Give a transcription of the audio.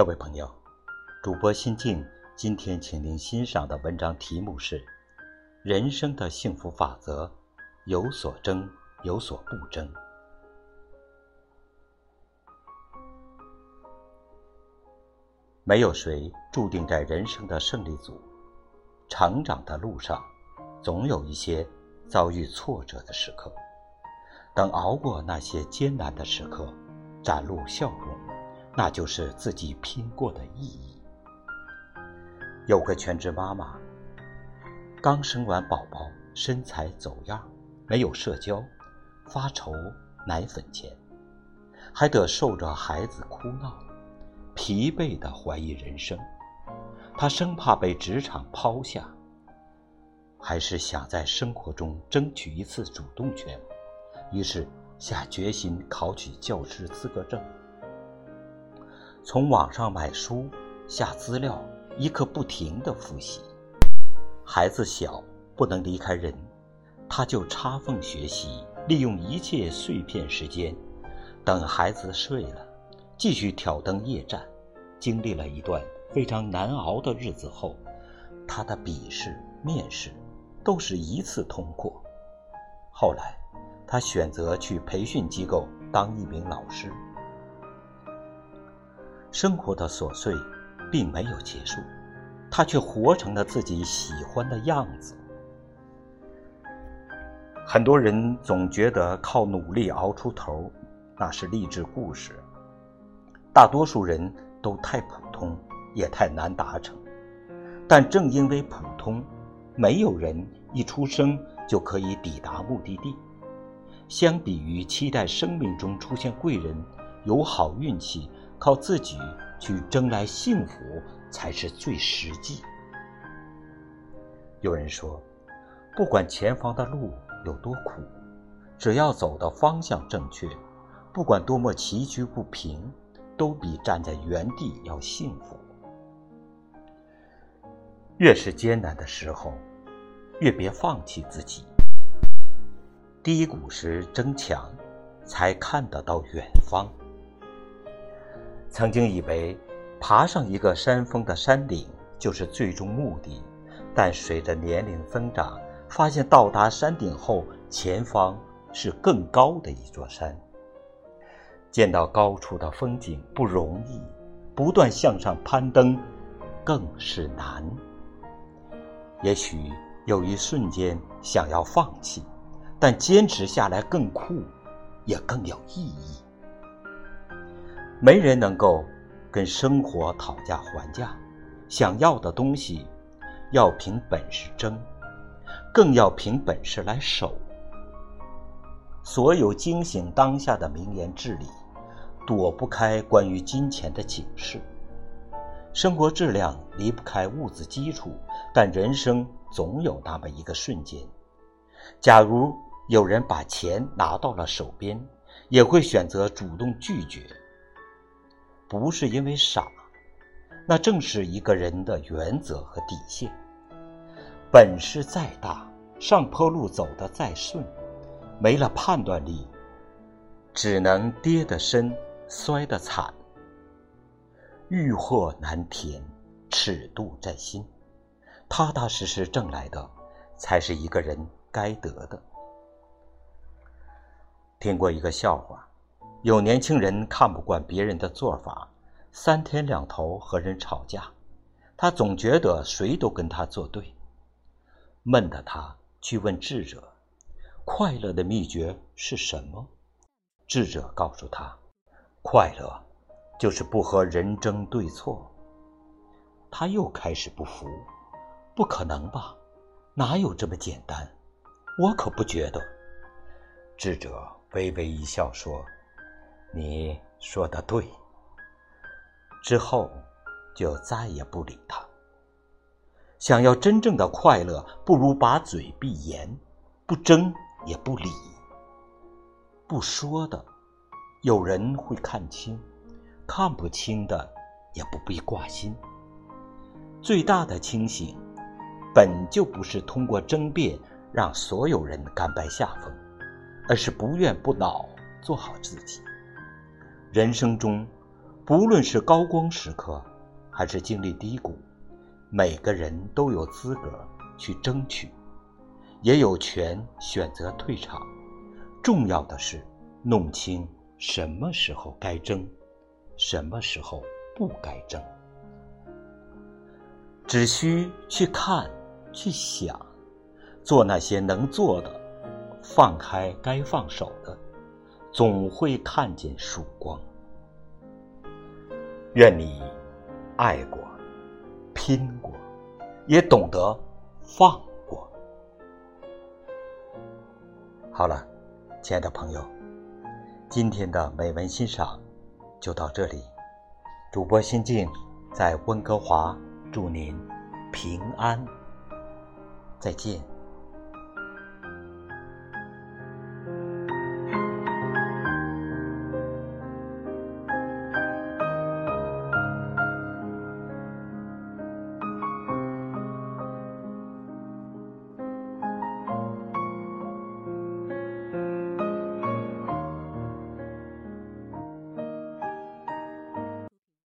各位朋友，主播心静，今天请您欣赏的文章题目是《人生的幸福法则》，有所争，有所不争。没有谁注定在人生的胜利组，成长的路上，总有一些遭遇挫折的时刻。等熬过那些艰难的时刻，展露笑容。那就是自己拼过的意义。有个全职妈妈，刚生完宝宝，身材走样，没有社交，发愁奶粉钱，还得受着孩子哭闹，疲惫的怀疑人生。她生怕被职场抛下，还是想在生活中争取一次主动权，于是下决心考取教师资格证。从网上买书、下资料，一刻不停的复习。孩子小，不能离开人，他就插缝学习，利用一切碎片时间，等孩子睡了，继续挑灯夜战。经历了一段非常难熬的日子后，他的笔试、面试都是一次通过。后来，他选择去培训机构当一名老师。生活的琐碎，并没有结束，他却活成了自己喜欢的样子。很多人总觉得靠努力熬出头，那是励志故事。大多数人都太普通，也太难达成。但正因为普通，没有人一出生就可以抵达目的地。相比于期待生命中出现贵人，有好运气。靠自己去争来幸福才是最实际。有人说，不管前方的路有多苦，只要走的方向正确，不管多么崎岖不平，都比站在原地要幸福。越是艰难的时候，越别放弃自己。低谷时争强，才看得到远方。曾经以为，爬上一个山峰的山顶就是最终目的，但随着年龄增长，发现到达山顶后，前方是更高的一座山。见到高处的风景不容易，不断向上攀登更是难。也许有一瞬间想要放弃，但坚持下来更酷，也更有意义。没人能够跟生活讨价还价，想要的东西要凭本事争，更要凭本事来守。所有惊醒当下的名言至理，躲不开关于金钱的警示。生活质量离不开物质基础，但人生总有那么一个瞬间，假如有人把钱拿到了手边，也会选择主动拒绝。不是因为傻，那正是一个人的原则和底线。本事再大，上坡路走得再顺，没了判断力，只能跌得深，摔得惨。欲壑难填，尺度在心，踏踏实实挣来的，才是一个人该得的。听过一个笑话。有年轻人看不惯别人的做法，三天两头和人吵架，他总觉得谁都跟他作对，闷的他去问智者：“快乐的秘诀是什么？”智者告诉他：“快乐就是不和人争对错。”他又开始不服：“不可能吧？哪有这么简单？我可不觉得。”智者微微一笑说。你说的对。之后，就再也不理他。想要真正的快乐，不如把嘴闭严，不争也不理。不说的，有人会看清；看不清的，也不必挂心。最大的清醒，本就不是通过争辩让所有人甘拜下风，而是不怨不恼，做好自己。人生中，不论是高光时刻，还是经历低谷，每个人都有资格去争取，也有权选择退场。重要的是弄清什么时候该争，什么时候不该争。只需去看，去想，做那些能做的，放开该放手的，总会看见曙光。愿你爱过，拼过，也懂得放过。好了，亲爱的朋友，今天的美文欣赏就到这里。主播心静在温哥华，祝您平安。再见。